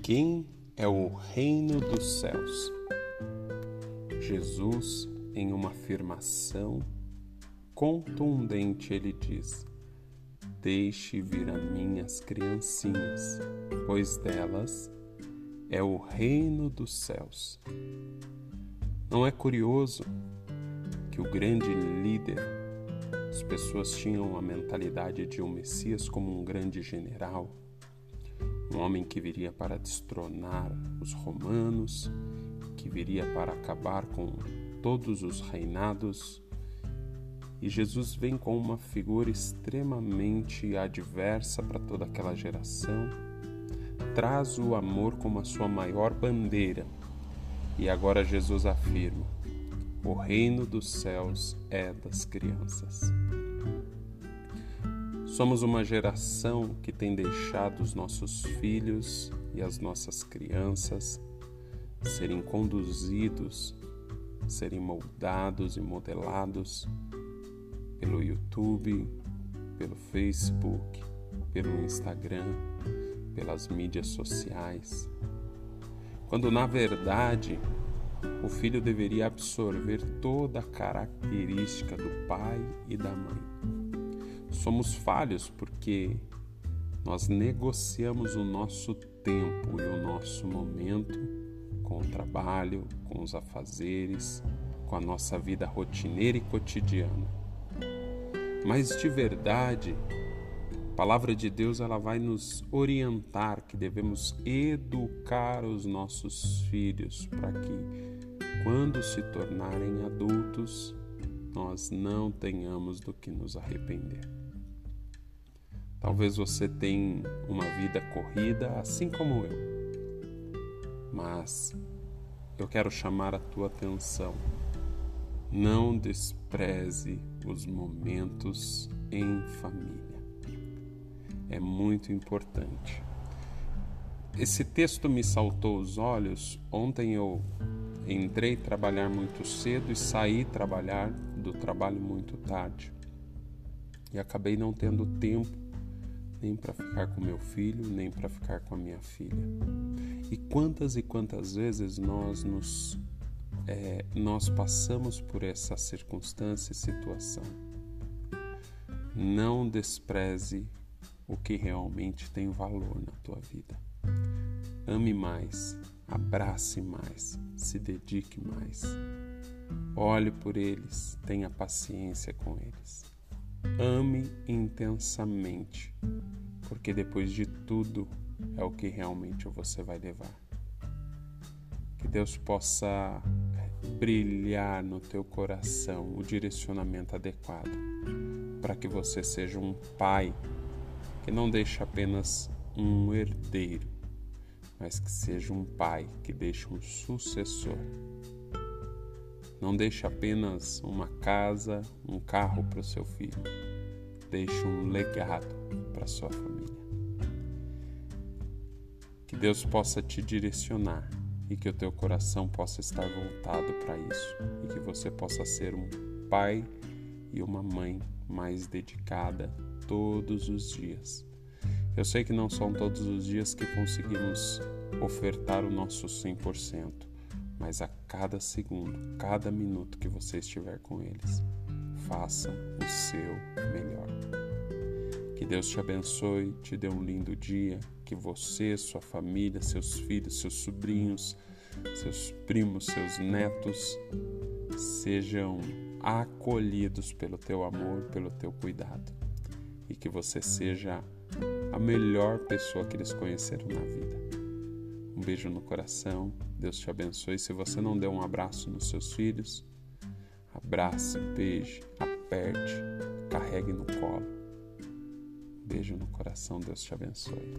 Quem é o reino dos céus? Jesus, em uma afirmação contundente, ele diz: Deixe vir a minhas criancinhas, pois delas é o reino dos céus. Não é curioso que o grande líder, as pessoas tinham a mentalidade de um Messias como um grande general, um homem que viria para destronar os romanos, que viria para acabar com todos os reinados. E Jesus vem com uma figura extremamente adversa para toda aquela geração, traz o amor como a sua maior bandeira. E agora Jesus afirma: o reino dos céus é das crianças. Somos uma geração que tem deixado os nossos filhos e as nossas crianças serem conduzidos, serem moldados e modelados pelo YouTube, pelo Facebook, pelo Instagram, pelas mídias sociais. Quando na verdade o filho deveria absorver toda a característica do pai e da mãe somos falhos porque nós negociamos o nosso tempo e o nosso momento com o trabalho, com os afazeres, com a nossa vida rotineira e cotidiana. Mas de verdade, a palavra de Deus ela vai nos orientar que devemos educar os nossos filhos para que quando se tornarem adultos, nós não tenhamos do que nos arrepender. Talvez você tenha uma vida corrida assim como eu. Mas eu quero chamar a tua atenção. Não despreze os momentos em família. É muito importante. Esse texto me saltou os olhos. Ontem eu entrei trabalhar muito cedo e saí trabalhar do trabalho muito tarde. E acabei não tendo tempo nem para ficar com meu filho, nem para ficar com a minha filha. E quantas e quantas vezes nós nos é, nós passamos por essa circunstância e situação. Não despreze o que realmente tem valor na tua vida. Ame mais, abrace mais, se dedique mais. Olhe por eles, tenha paciência com eles. Ame intensamente, porque depois de tudo é o que realmente você vai levar. Que Deus possa brilhar no teu coração o direcionamento adequado para que você seja um pai que não deixe apenas um herdeiro, mas que seja um pai que deixe um sucessor não deixe apenas uma casa, um carro para o seu filho. Deixe um legado para sua família. Que Deus possa te direcionar e que o teu coração possa estar voltado para isso e que você possa ser um pai e uma mãe mais dedicada todos os dias. Eu sei que não são todos os dias que conseguimos ofertar o nosso 100%, mas a cada segundo, cada minuto que você estiver com eles, faça o seu melhor. Que Deus te abençoe, te dê um lindo dia, que você, sua família, seus filhos, seus sobrinhos, seus primos, seus netos sejam acolhidos pelo teu amor, pelo teu cuidado e que você seja a melhor pessoa que eles conheceram na vida. Um beijo no coração. Deus te abençoe. Se você não deu um abraço nos seus filhos, abrace, beije, aperte, carregue no colo. Um beijo no coração. Deus te abençoe.